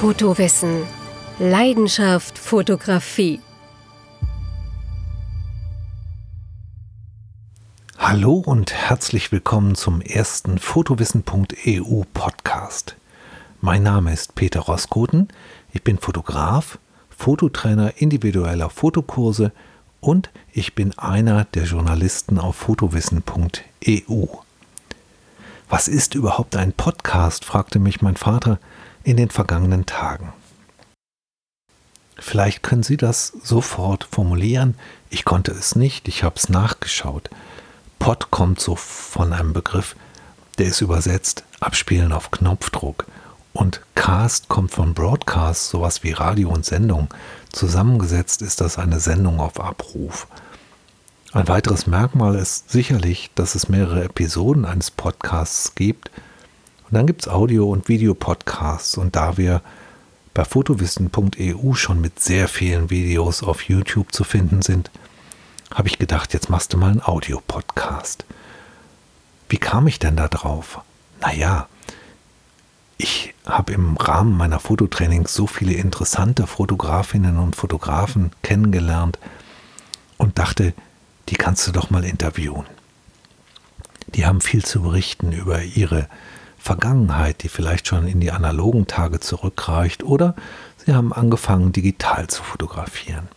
Fotowissen. Leidenschaft Fotografie. Hallo und herzlich willkommen zum ersten Fotowissen.eu Podcast. Mein Name ist Peter Roskoten, ich bin Fotograf, Fototrainer individueller Fotokurse und ich bin einer der Journalisten auf fotowissen.eu. Was ist überhaupt ein Podcast? fragte mich mein Vater in den vergangenen Tagen. Vielleicht können Sie das sofort formulieren. Ich konnte es nicht, ich habe es nachgeschaut. Pod kommt so von einem Begriff, der ist übersetzt Abspielen auf Knopfdruck. Und Cast kommt von Broadcast, sowas wie Radio und Sendung. Zusammengesetzt ist das eine Sendung auf Abruf. Ein weiteres Merkmal ist sicherlich, dass es mehrere Episoden eines Podcasts gibt. Und dann gibt es Audio- und Videopodcasts. Und da wir bei fotowissen.eu schon mit sehr vielen Videos auf YouTube zu finden sind, habe ich gedacht, jetzt machst du mal einen Audiopodcast. Wie kam ich denn da drauf? Naja, ich habe im Rahmen meiner Fototrainings so viele interessante Fotografinnen und Fotografen kennengelernt und dachte, die kannst du doch mal interviewen. Die haben viel zu berichten über ihre Vergangenheit, die vielleicht schon in die analogen Tage zurückreicht, oder sie haben angefangen, digital zu fotografieren.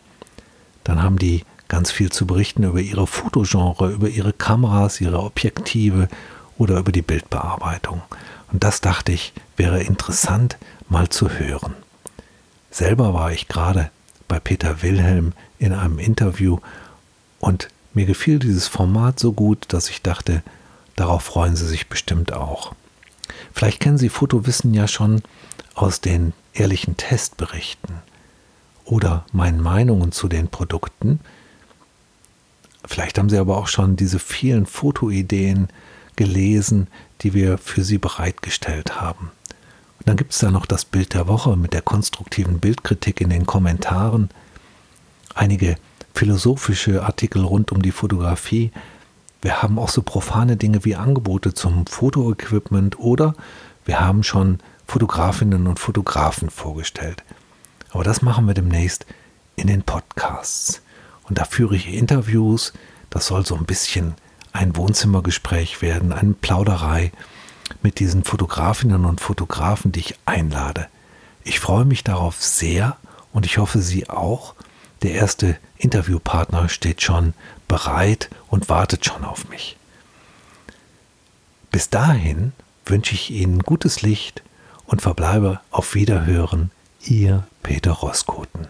Dann haben die ganz viel zu berichten über ihre Fotogenre, über ihre Kameras, ihre Objektive oder über die Bildbearbeitung. Und das dachte ich, wäre interessant mal zu hören. Selber war ich gerade bei Peter Wilhelm in einem Interview und mir gefiel dieses Format so gut, dass ich dachte, darauf freuen Sie sich bestimmt auch. Vielleicht kennen Sie Fotowissen ja schon aus den ehrlichen Testberichten oder meinen Meinungen zu den Produkten. Vielleicht haben Sie aber auch schon diese vielen Fotoideen gelesen, die wir für Sie bereitgestellt haben. Und dann gibt es da noch das Bild der Woche mit der konstruktiven Bildkritik in den Kommentaren, einige philosophische Artikel rund um die Fotografie. Wir haben auch so profane Dinge wie Angebote zum Fotoequipment oder wir haben schon Fotografinnen und Fotografen vorgestellt. Aber das machen wir demnächst in den Podcasts. Und da führe ich Interviews. Das soll so ein bisschen ein Wohnzimmergespräch werden, eine Plauderei mit diesen Fotografinnen und Fotografen, die ich einlade. Ich freue mich darauf sehr und ich hoffe, Sie auch. Der erste Interviewpartner steht schon bereit und wartet schon auf mich. Bis dahin wünsche ich Ihnen gutes Licht und verbleibe auf Wiederhören, Ihr Peter Roskoten.